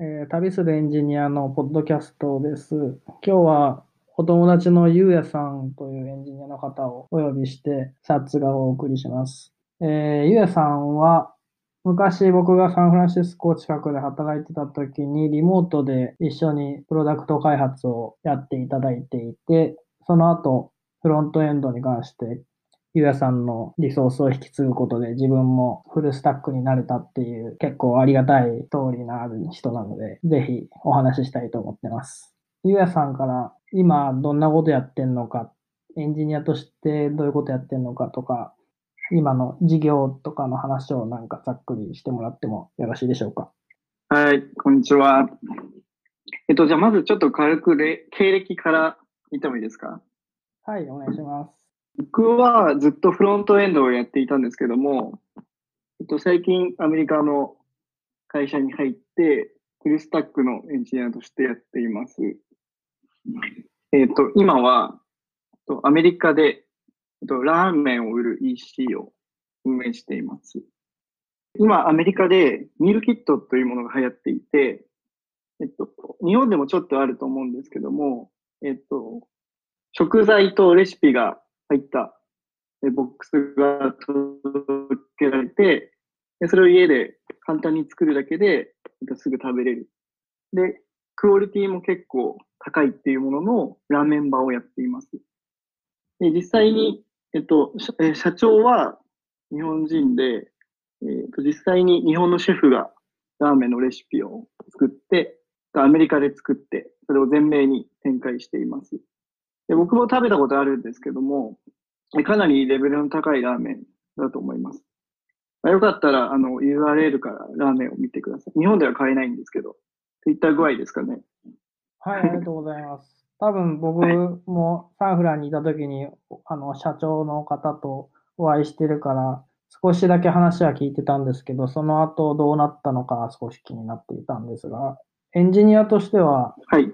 えー旅するエンジニアのポッドキャストです。今日はお友達のゆうやさんというエンジニアの方をお呼びして、サッツがお送りします。えーゆうやさんは昔僕がサンフランシスコ近くで働いてた時にリモートで一緒にプロダクト開発をやっていただいていて、その後フロントエンドに関してゆうやさんのリソースを引き継ぐことで自分もフルスタックになれたっていう結構ありがたいストーリーのある人なので、ぜひお話ししたいと思ってます。ゆうやさんから今どんなことやってんのか、エンジニアとしてどういうことやってんのかとか、今の事業とかの話をなんかざっくりしてもらってもよろしいでしょうか？はい、こんにちは。えっと、じゃあまずちょっと軽くれ経歴から言ってもいいですか？はい、お願いします。僕はずっとフロントエンドをやっていたんですけども、えっと、最近アメリカの会社に入って、フルスタックのエンジニアとしてやっています。えっと、今は、アメリカで、えっと、ラーメンを売る EC を運営しています。今、アメリカでミールキットというものが流行っていて、えっと、日本でもちょっとあると思うんですけども、えっと、食材とレシピが入ったボックスが届けられて、それを家で簡単に作るだけで、すぐ食べれる。で、クオリティも結構高いっていうもののラーメンバーをやっています。で、実際に、えっと、社え社長は日本人で、えっと、実際に日本のシェフがラーメンのレシピを作って、アメリカで作って、それを全米に展開しています。で僕も食べたことあるんですけども、えかなりレベルの高いラーメンだと思います。まあ、よかったら、あの、URL からラーメンを見てください。日本では買えないんですけど、といった具合ですかね。はい、ありがとうございます。多分僕もサンフランにいた時に、あの、社長の方とお会いしてるから、少しだけ話は聞いてたんですけど、その後どうなったのか少し気になっていたんですが、エンジニアとしては、はい。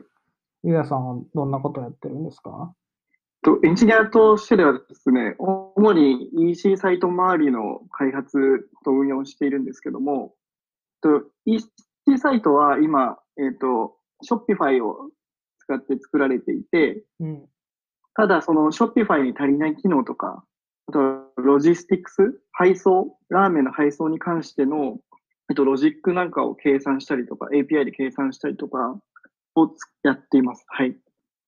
ゆうやさんはどんなことをやってるんですか？とエンジニアとしてではですね、主に EC サイト周りの開発と運用しているんですけども、と EC サイトは今、えっ、と、Shopify を使って作られていて、うん。ただその Shopify に足りない機能とか、あとロジスティックス、配送、ラーメンの配送に関しての、えっと、ロジックなんかを計算したりとか、API で計算したりとかをつやっています。はい。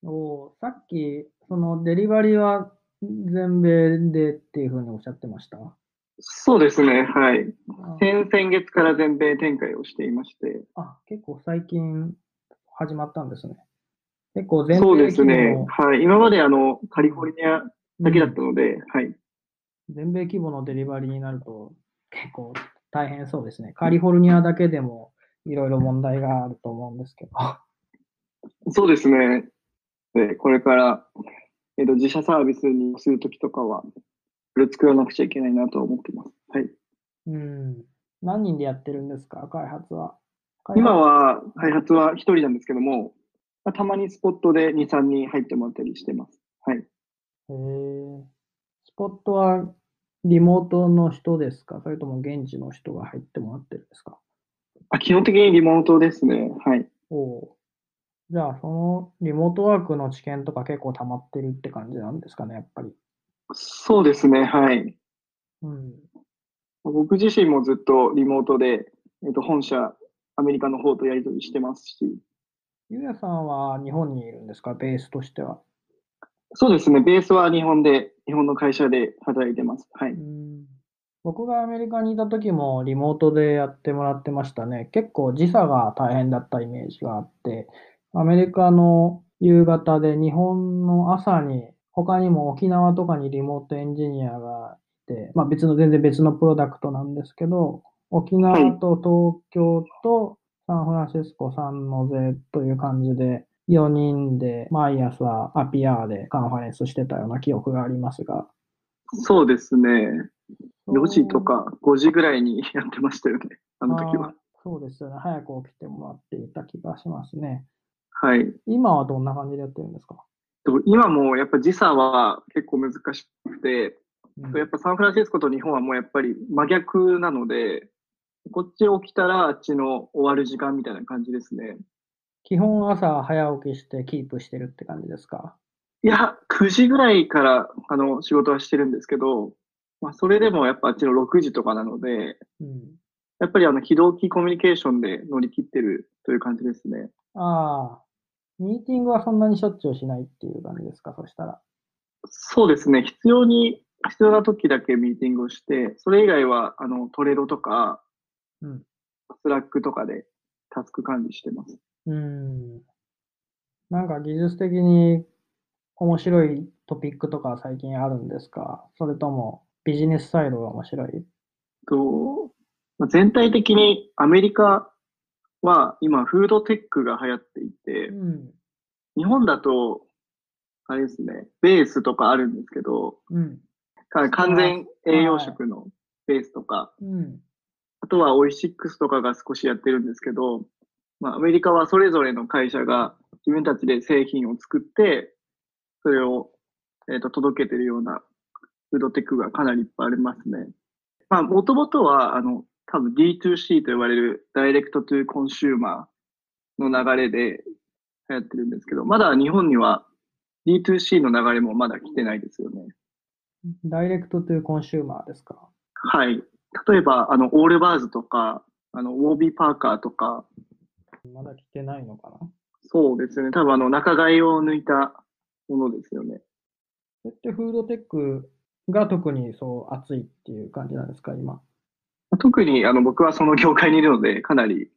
おーさっき、そのデリバリーは全米でっていうふうにおっしゃってました？そうですね。はい。あ先々月から全米展開をしていまして。あ、結構最近始まったんですね。結構全そうですね模。はい。今まであの、カリフォルニアの、だけだっうんたので、はい。全米規模のデリバリーになると結構大変そうですね。カリフォルニアだけでもいろいろ問題があると思うんですけど。そうですね。で、これから、えっと、自社サービスにするときとかは、これ作らなくちゃいけないなと思ってます。はい。うん。何人でやってるんですか、開発は。開発今は、開発は一人なんですけども、まあたまにスポットで2、3人入ってもらったりしてます。はい。へースポットはリモートの人ですか？それとも現地の人が入ってもらってるんですか？あ基本的にリモートですね。はい。おお。じゃあ、そのリモートワークの知見とか結構溜まってるって感じなんですかね、やっぱり。そうですね。はい。うん。僕自身もずっとリモートで、えっと、本社、アメリカの方とやり取りしてますし、ゆうやさんは日本にいるんですか、ベースとしては。そうですね。ベースは日本で、日本の会社で働いてます。はい。うん僕がアメリカにいた時もリモートでやってもらってましたね。結構時差が大変だったイメージがあって、アメリカの夕方で日本の朝に、他にも沖縄とかにリモートエンジニアがいて、まあ別の、全然別のプロダクトなんですけど、沖縄と東京とサンフランシスコ、サンノゼという感じで、4人で毎朝アピアでカンファレンスしてたような記憶がありますが、そうですね。4時とか5時ぐらいにやってましたよね。あの時は。そうですよね。早く起きてもらっていた気がしますね。はい。今はどんな感じでやってるんですか、今もやっぱ時差は結構難しくて、うんやっぱサンフランシスコと日本はもうやっぱり真逆なので、こっち起きたらあっちの終わる時間みたいな感じですね。基本朝早起きしてキープしてるって感じですか？いや、9時ぐらいからあの仕事はしてるんですけど、まあ、それでもやっぱあっちの6時とかなので、うん。やっぱりあの非同期コミュニケーションで乗り切ってるという感じですね。ああ、ミーティングはそんなにしょっちゅうしないっていう感じですか？そしたら。そうですね。必要に、必要な時だけミーティングをして、それ以外はあの Trello とか、うん。 Slack とかでタスク管理してます。うん。なんか技術的に面白いトピックとか最近あるんですか？それともビジネスサイドが面白い？とまあ全体的にアメリカは今フードテックが流行っていて、うん。日本だと、あれですね、ベースとかあるんですけど、うん。か完全栄養食のベースとか、うん。あとはオイシックスとかが少しやってるんですけど、まあ、アメリカはそれぞれの会社が自分たちで製品を作って、それを、えー、と届けてるようなフードテックがかなりいっぱいありますね。まあ、もともとは、あの、多分 D2C と呼ばれる Direct to Consumer の流れで流行ってるんですけど、まだ日本には D2C の流れもまだ来てないですよね。ダイレクトというコンシューマーですか？はい。例えば、あの、オールバーズとか、あの、ウォービーパーカーとか、まだ来てないのかな？そうですね。多分あの、中買いを抜いたものですよね。それってフードテックが特にそう熱いっていう感じなんですか今？特にあの、僕はその業界にいるので、かなり、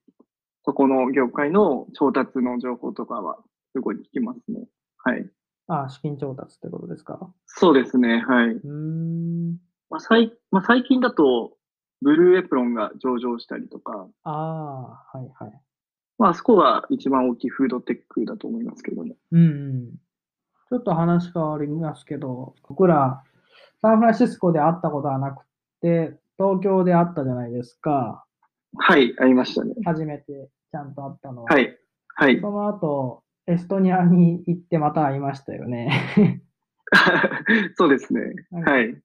そこの業界の調達の情報とかは、すごい聞きますね。はい。ああ、資金調達ってことですか？そうですね。はい。うーん。まあ、最まあ、最近だと、ブルーエプロンが上場したりとか、ああ、はいはい。まあ、あそこが一番大きいフードテックだと思いますけどね。うんうん。ちょっと話変わりますけど、僕ら、サンフランシスコで会ったことはなくて、東京で会ったじゃないですか。はい、ありましたね。初めてちゃんと会ったのは。はい。はい。その後、エストニアに行ってまた会いましたよね。そうですね。はい。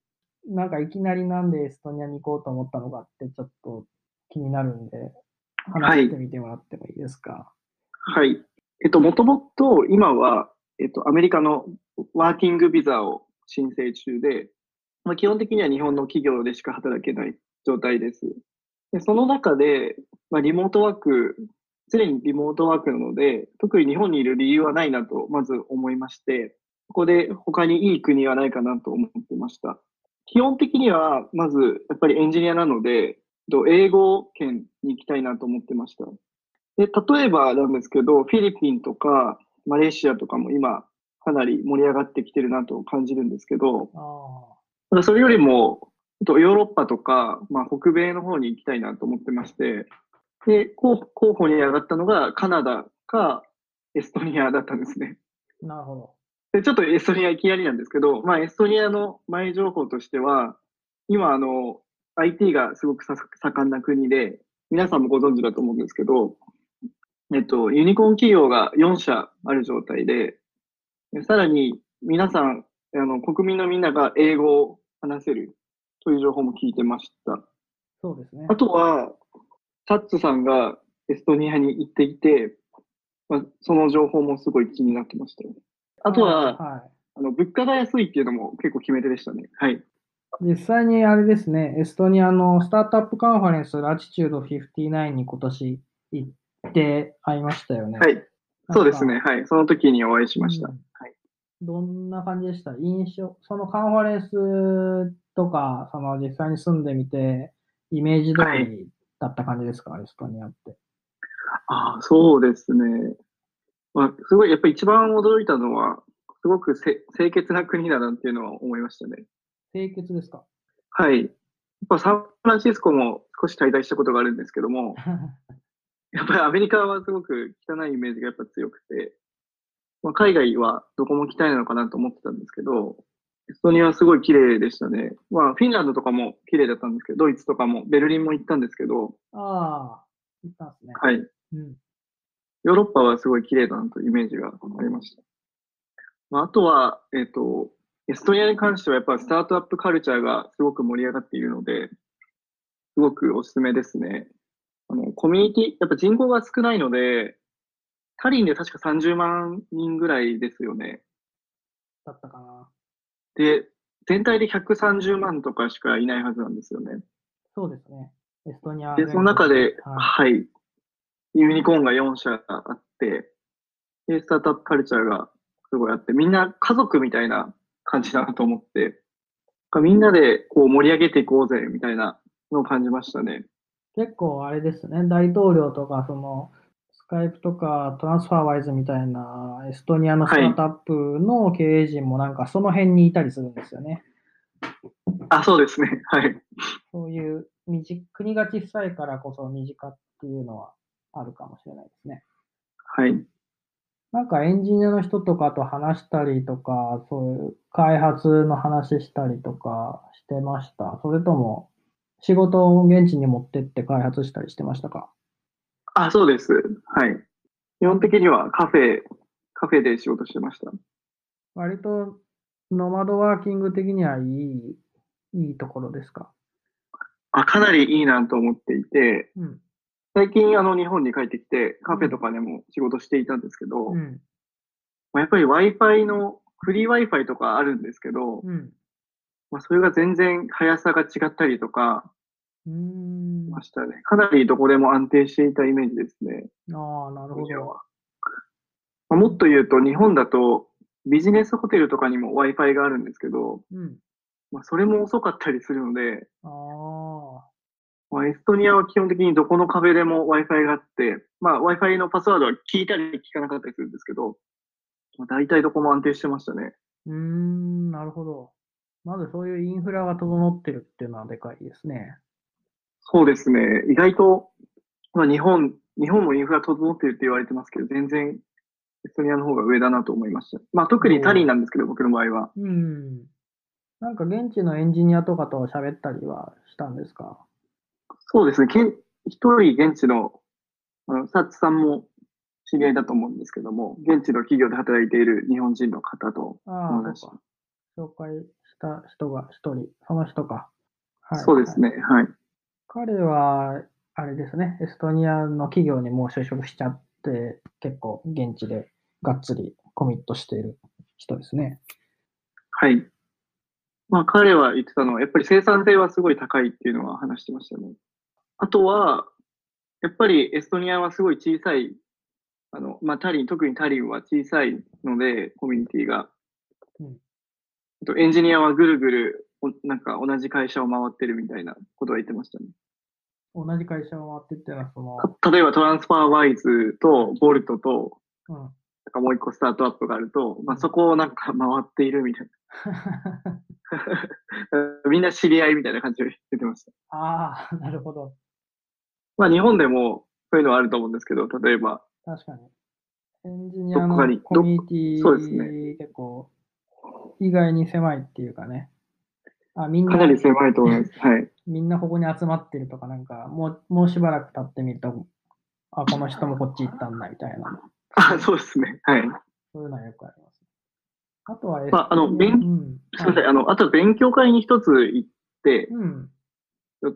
なんかいきなりなんでエストニアに行こうと思ったのかってちょっと気になるんで、話してみてもらってもいいですか？はい。えっと、もともと今は、えっと、アメリカのワーキングビザを申請中で、まあ、基本的には日本の企業でしか働けない状態です。でその中で、まあ、リモートワーク、常にリモートワークなので、特に日本にいる理由はないなと、まず思いまして、ここで他にいい国はないかなと思ってました。基本的には、まず、やっぱりエンジニアなので、英語圏に行きたいなと思ってました。で、例えばなんですけど、フィリピンとかマレーシアとかも今、かなり盛り上がってきてるなと感じるんですけど、ただそれよりも、とヨーロッパとか、まあ、北米の方に行きたいなと思ってまして、で、候補候補に上がったのがカナダかエストニアだったんですね。あ、なるほど。で、ちょっとエストニアいきなりなんですけど、まあ、エストニアの前情報としては、今、あの、IT がすごくさ盛んな国で、皆さんもご存知だと思うんですけど、えっと、ユニコーン企業が4社ある状態で、でさらに皆さん、あの、国民のみんなが英語を話せるという情報も聞いてました。そうですねあ。とは、タッツさんがエストニアに行っていて、まあ、その情報もすごい気になってましたよ。あとは、はあの、物価が安いっていうのも結構決め手でしたね。はい。い。実際にあれですね、エストニアのスタートアップカンファレンス、ラチチュード59に今年行って会いましたよね。はい。そうですね。。はい。その時にお会いしました。うんはい。どんな感じでした？印象、そのカンファレンスとか、その実際に住んでみて、イメージ通りだった感じですか、エストニアって。ああ、そうですね。まあ、すごい、やっぱり一番驚いたのは、すごくせ清潔な国だなっていうのは思いましたね。清潔ですか？はい。やっぱサンフランシスコも少し滞在したことがあるんですけども、やっぱりアメリカはすごく汚いイメージがやっぱ強くて、まあ、海外はどこも汚いのかなと思ってたんですけど、エストニアはすごい綺麗でしたね。まあ、フィンランドとかも綺麗だったんですけど、ドイツとかも、ベルリンも行ったんですけど、ああ、行ったんですね。はい。うん。ヨーロッパはすごい綺麗だなというイメージがありました。まあ、あとは、えっ、と、エストニアに関してはやっぱスタートアップカルチャーがすごく盛り上がっているので、すごくおすすめですね。あの、コミュニティ、やっぱ人口が少ないので、タリンで確か30万人ぐらいですよね。だったかな。で、全体で130万とかしかいないはずなんですよね。そうですね。エストニア。で、その中で、はいはい、ユニコーンが4社あって、で、スタートアップカルチャーがすごいあって、みんな家族みたいな感じだなと思って、みんなでこう盛り上げていこうぜ、みたいなのを感じましたね。結構あれですね、大統領とか、その、スカイプとかトランスファーワイズみたいなエストニアのスタートアップの経営陣もなんかその辺にいたりするんですよね。あ、そうですね。はい。そういう身近国が小さいからこそ身近っていうのはあるかもしれないですね。はい。なんかエンジニアの人とかと話したりとか、そういう開発の話したりとかしてました。それとも仕事を現地に持ってって開発したりしてましたか？あ、そうです。はい。基本的にはカフェ、カフェで仕事してました。割とノマドワーキング的にはいい、いいところですか？あ、かなりいいなと思っていて、うん。最近あの日本に帰ってきてカフェとかでも仕事していたんですけど、うん。まあやっぱり Wi-Fi の、フリー Wi-Fi とかあるんですけど、うん。まあ、それが全然速さが違ったりとかうーん。ましたね。かなりどこでも安定していたイメージですね。ああ、なるほど。はまあ、もっと言うと、日本だとビジネスホテルとかにも Wi-Fi があるんですけど、うん。まあ、それも遅かったりするので、ああ。まあ、エストニアは基本的にどこの壁でも Wi-Fi があって、まあ、Wi-Fi のパスワードは聞いたり聞かなかったりするんですけど、まあ、大体どこも安定してましたね。うーん、なるほど。まずそういうインフラが整ってるっていうのはでかいですね。そうですね。意外と、まあ、日本、日本もインフラ整ってるって言われてますけど、全然エストニアの方が上だなと思いました。まあ、特にタリンなんですけど、僕の場合は。うん。なんか現地のエンジニアとかと喋ったりはしたんですか？そうですね。けん一人現地の、あの、サッツさんも知り合いだと思うんですけども、現地の企業で働いている日本人の方とああ、友達そうか。紹介した人が一人、その人か。はい。そうですね。はい。彼は、あれですね、エストニアの企業にもう就職しちゃって、結構現地でがっつりコミットしている人ですね。はい。まあ、彼は言ってたのは、やっぱり生産性はすごい高いっていうのは話してましたね。あとは、やっぱりエストニアはすごい小さい、あの、まあ、タリン、特にタリンは小さいので、コミュニティが。うんエンジニアはぐるぐる、おなんか同じ会社を回ってるみたいなことは言ってましたね。同じ会社を回ってっていうのは、その、た例えばトランスファーワイズとボルトと、うん。なんかもう一個スタートアップがあると、まあ、そこをなんか回っているみたいな。みんな知り合いみたいな感じで言ってました。ああ、なるほど。まあ日本でもそういうのはあると思うんですけど、例えば、確かに。エンジニアのコミュニティ、そうですね結構、意外に狭いっていうかね。あ、みんなかな、り狭いと思います。はい。みんなここに集まってるとか、なんか、もう、もうしばらく経ってみると、あ、この人もこっち行ったんだ、みたいな。あ、そうですね。はい。そういうのはよくあります。あとは、まああの勉うん、すみません。はいあの、あと勉強会に一つ行って、うん。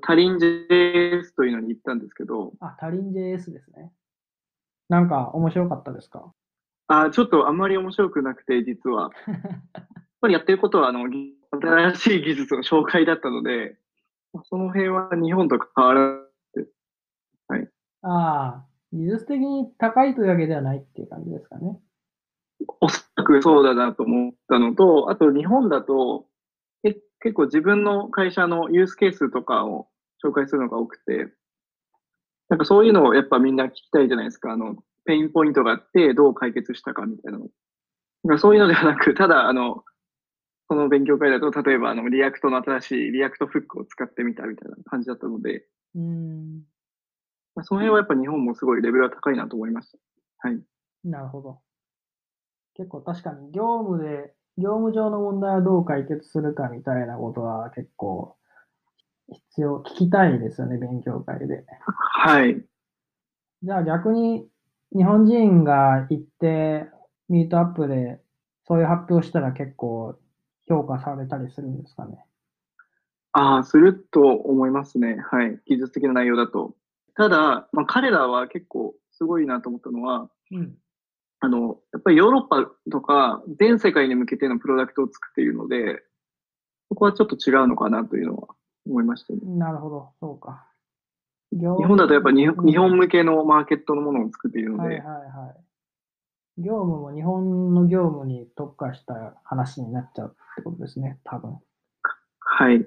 タリン JS というのに行ったんですけど、あ、タリン JS ですね。なんか、面白かったですか？あ、ちょっとあんまり面白くなくて、実は。やっぱりやってることは、あの、ぎ新しい技術の紹介だったので、まあその辺は日本と変わらず、ああ、技術的に高いというわけではないっていう感じですかね。おそらくそうだなと思ったのと、あと日本だと、け結構自分の会社のユースケースとかを紹介するのが多くて、なんかそういうのをやっぱみんな聞きたいじゃないですか。あの、ペインポイントがあってどう解決したかみたいなの。だからそういうのではなく、ただあの、この勉強会だと、例えばあの、 React の新しい React Hooks を使ってみたみたいな感じだったので、うーん、まあその辺はやっぱ日本もすごいレベルは高いなと思いました。はい。なるほど。結構確かに業務で、業務上の問題をどう解決するかみたいなことは結構必要、聞きたいですよね、勉強会で。はい。じゃあ逆に日本人が行ってミートアップでそういう発表したら結構評価されたりするんですかね。ああ、すると思いますね。はい。技術的な内容だと。ただ、まあ、彼らは結構すごいなと思ったのは、うん。あの、やっぱりヨーロッパとか全世界に向けてのプロダクトを作っているので、そこはちょっと違うのかなというのは思いましたね。なるほど、そうか。日日本だとやっぱ日本向けのマーケットのものを作っているので、はいはいはい。業務も日本の業務に特化した話になっちゃうってことですね、多分。はい。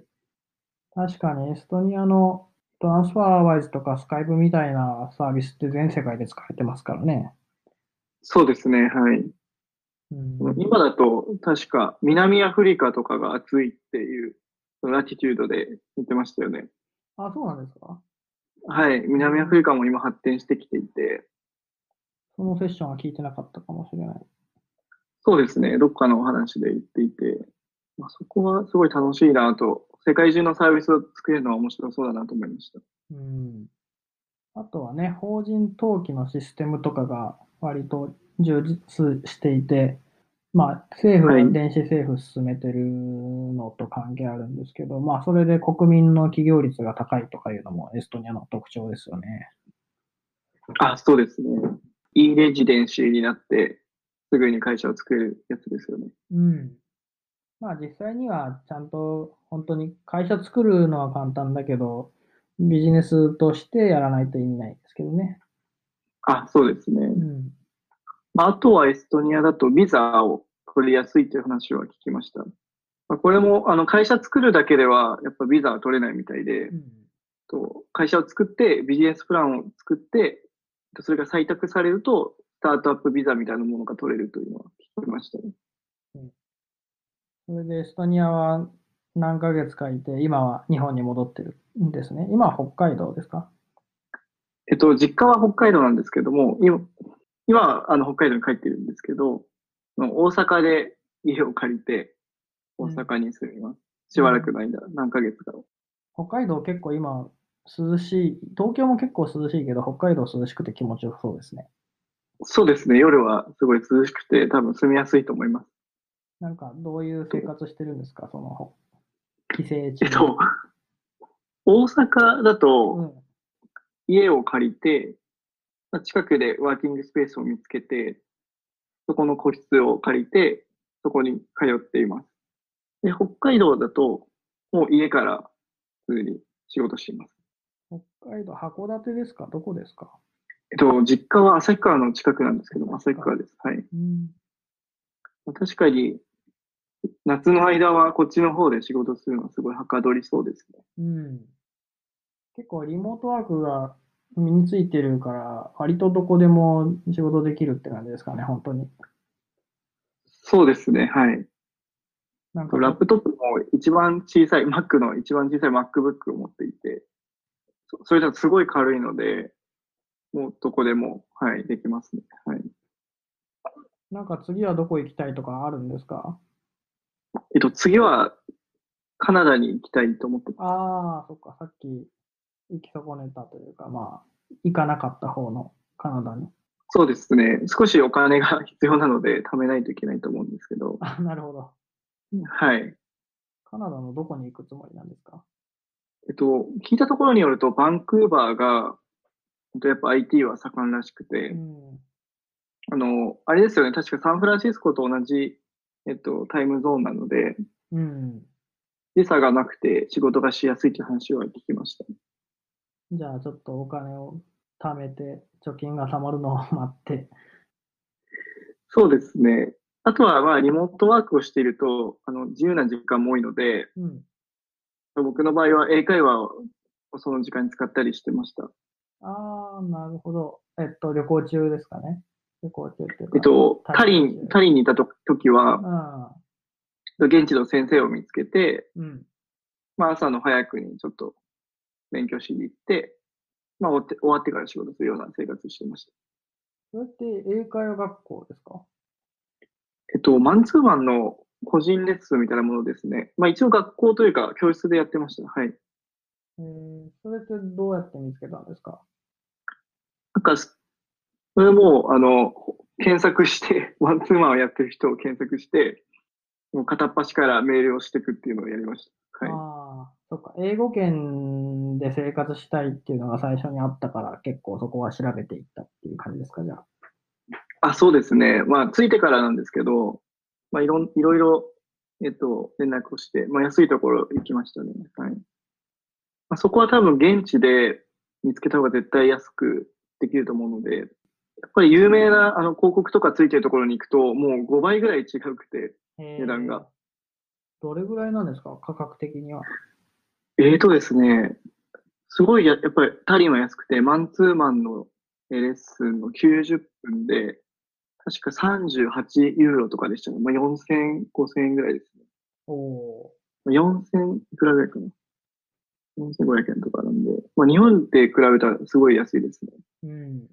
確かにエストニアのトランスファーワイズとかスカイプみたいなサービスって全世界で使われてますからね。そうですね。はい。うん、今だと確か南アフリカとかが暑いっていうラティチュードで言ってましたよね。あ、そうなんですか？はい。南アフリカも今発展してきていて、そのセッションは聞いてなかったかもしれない。そうですね。どっかのお話で言っていて、まあ、そこはすごい楽しいなと、世界中のサービスを作れるのは面白そうだなと思いました。うん。あとはね、法人登記のシステムとかが割と充実していて、まあ、政府がはい電子政府進めてるのと関係あるんですけど、まあ、それで国民の起業率が高いとかいうのもエストニアの特徴ですよね。あ、そうですね。E レジデンシーになって、すぐに会社を作れるやつですよね。うん。まあ、実際にはちゃんと本当に会社作るのは簡単だけど、ビジネスとしてやらないと意味ないですけどね。あ、そうですね。うん。まああとはエストニアだとビザを取りやすいという話は聞きました。まあ、これもあの会社作るだけではやっぱビザは取れないみたいで、うんと会社を作ってビジネスプランを作って、それが採択されるとスタートアップビザみたいなものが取れるというのは聞きましたね。それでエストニアは何ヶ月かいて、今は日本に戻ってるんですね。今は北海道ですか？えっと、実家は北海道なんですけども、今、今はあの北海道に帰ってるんですけど、大阪で家を借りて、大阪に住みます。しばらくの間、何ヶ月かを。北海道結構今涼しい、東京も結構涼しいけど、北海道涼しくて気持ちよさそうですね。そうですね、夜はすごい涼しくて、多分住みやすいと思います。なんかどういう生活してるんですか？その、帰省中えっと、大阪だうとん。家を借りて、まあ近くでワーキングスペースを見つけて、そこの個室を借りて、そこに通っています。で、北海道だと、もう家から普通に仕事しています。北海道、函館ですか？どこですか？えっと、実家は旭川の近くなんですけど、旭川です。はい。うん。まあ確かに、夏の間はこっちの方で仕事するのはすごいはかどりそうですね。うん。結構リモートワークが身についてるから、割とどこでも仕事できるって感じですかね、本当に。そうですね、はい。なんかラップトップも一番小さい、Mac の一番小さい MacBook を持っていて、そそれだとすごい軽いので、もうどこでも、はい、できますね。はい。なんか次はどこ行きたいとかあるんですか？えっと、次はカナダに行きたいと思ってます。ああ、そっか、さっき行き損ねたというか、まあ、行かなかった方のカナダに。そうですね。少しお金が必要なので、貯めないといけないと思うんですけど、あ、なるほど。はい。カナダのどこに行くつもりなんですか？えっと、聞いたところによると、バンクーバーが、本当やっぱ IT は盛んらしくて、うん。あの、あれですよね、確かサンフランシスコと同じ、えっと、タイムゾーンなので、うん。時差がなくて仕事がしやすいという話は聞きました。じゃあ、ちょっとお金を貯めて、貯金が貯まるのを待って。そうですね。あとは、まあ、リモートワークをしていると、あの、自由な時間も多いので、うん。僕の場合は英会話をその時間に使ったりしてました。ああ、なるほど。えっと、旅行中ですかね。旅行中っていうか。えっと、タリン、タリンにいたと時は、現地の先生を見つけて、うん。まあ、朝の早くにちょっと勉強しに行って、まあ、終わって終わってから仕事するような生活をしてました。それって英会話学校ですか？えっと、マンツーマンの個人レッスンみたいなものですね。まあ、一応学校というか教室でやってました。はい。えー、それってどうやって見つけたんですか？なんか、それも、あの、検索して、マンツーマンをやってる人を検索して、もう片っ端からメールをしていくっていうのをやりました。はい。ああ、そっか、英語圏で生活したいっていうのが最初にあったから、結構そこは調べていったっていう感じですか、じゃあ？あ、そうですね。まあ、ついてからなんですけど、まあ、いろん、いろいろ、えっと、連絡をして、まあ、安いところ行きましたね。はい。まあ、そこは多分現地で見つけた方が絶対安くできると思うので、やっぱり有名なあの広告とかついてるところに行くと、もう5倍ぐらい違うくて、値段が。どれぐらいなんですか、価格的には。えーとですね、すごいや、やっぱりタリンは安くて、マンツーマンのレッスンの90分で、確か38ユーロとかでしたね。まあ、4000、5000円ぐらいですね。お4000いくらぐらいかな。4500円とかなんで、まあ、日本で比べたらすごい安いですね。うん。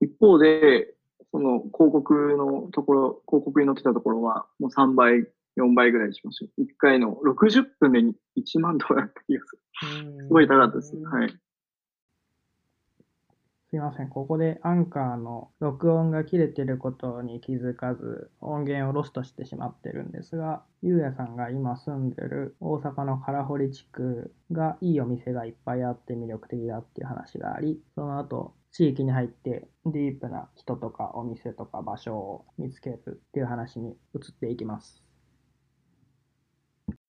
一方で、その広告のところ、広告に載ってたところは、もう3倍、4倍ぐらいしますよ。1回の60分で1万とかだった気がする。すごい高かったです。はい。すいません。ここでアンカーの録音が切れてることに気づかず音源をロストしてしまってるんですが、ゆうやさんが今住んでる大阪の唐堀地区がいいお店がいっぱいあって魅力的だっていう話があり、その後地域に入ってディープな人とかお店とか場所を見つけるっていう話に移っていきます。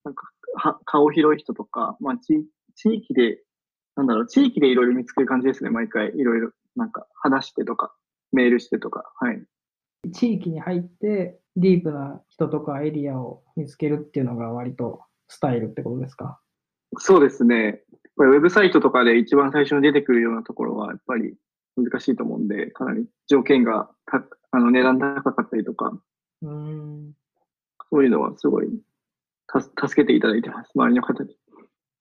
なんか、は顔広い人とか、まあ、地地域で、なんだろう、地域でいろいろ見つける感じですね、毎回。いろいろ、なんか、話してとか、メールしてとか、はい。地域に入ってディープな人とかエリアを見つけるっていうのが割とスタイルってことですか？そうですね。これウェブサイトとかで一番最初に出てくるようなところは、やっぱり難しいと思うんで、かなり条件がた、あの、値段高かったりとか、うーん。そういうのはすごい、た助けていただいてます、周りの方に。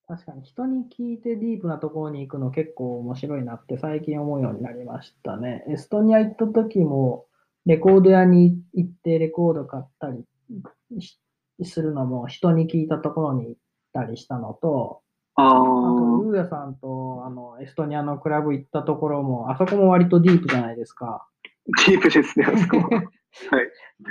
確かに人に聞いてディープなところに行くの結構面白いなって最近思うようになりましたね。エストニア行った時もレコード屋に行ってレコード買ったりしするのも人に聞いたところに行ったりしたのと、ああと、あ、ユーヤさんとあのエストニアのクラブ行ったところも、あそこも割とディープじゃないですか。ディープですね、あそこは。はい。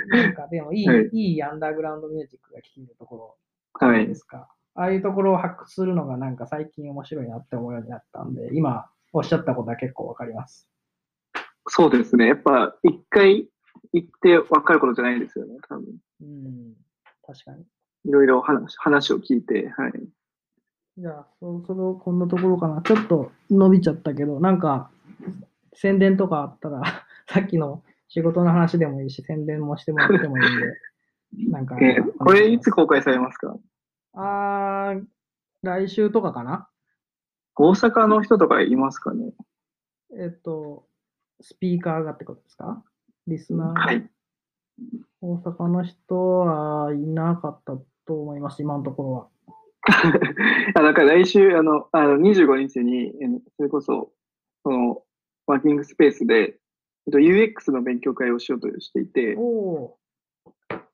なんかでもいい、はいいいアンダーグラウンドミュージックが聴けるところはいで。すか。ああいうところを発掘するのがなんか最近面白いなって思うようになったんで、今おっしゃったことは結構わかります。そうですね。やっぱ、一回行って分かることじゃないですよね、多分。うん、確かに。いろいろ話話を聞いて、はい。じゃあ、そろそろこんなところかな。ちょっと伸びちゃったけど、なんか宣伝とかあったら、さっきの仕事の話でもいいし、宣伝もしてもらってもいいんで、なんか。えーこれいつ公開されますか？あー、来週とかかな？大阪の人とかいますかね？えっと、スピーカーがってことですか？リスナーがはい。大阪の人はいなかったと思います、今のところは。あだから来週、あの、あの25日に、えーそれこそ、その、ワーキングスペースで、えっと、UX の勉強会をしようとしていて、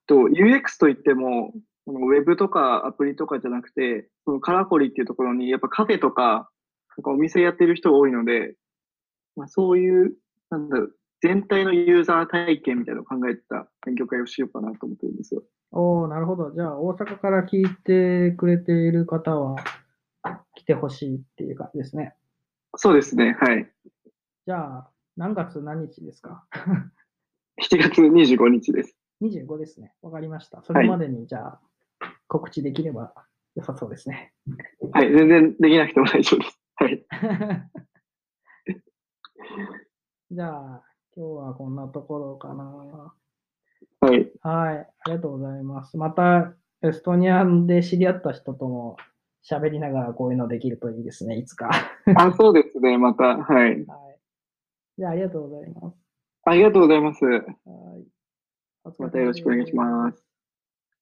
と UX といっても、ウェブとかアプリとかじゃなくて、そのカラコリっていうところに、やっぱカフェとか、なんかお店やってる人が多いので、まあ、そういう、なんだろう、全体のユーザー体験みたいなのを考えた勉強会をしようかなと思ってるんですよ。おーなるほど。じゃあ、大阪から聞いてくれている方は、来てほしいっていう感じですね。そうですね、はい。じゃあ、何月何日ですか？7月25日です。?25 ですね。わかりました。それまでに、じゃあ、告知できれば良さそうですね。はい、全然できなくても大丈夫です。はい。じゃあ、今日はこんなところかな。はい。はい、ありがとうございます。また、エストニアで知り合った人とも喋りながらこういうのできるといいですね、いつか。あ、そうですね、また。はい。はい。じゃあ、ありがとうございます。ありがとうございます。はい。またよろしくお願いします。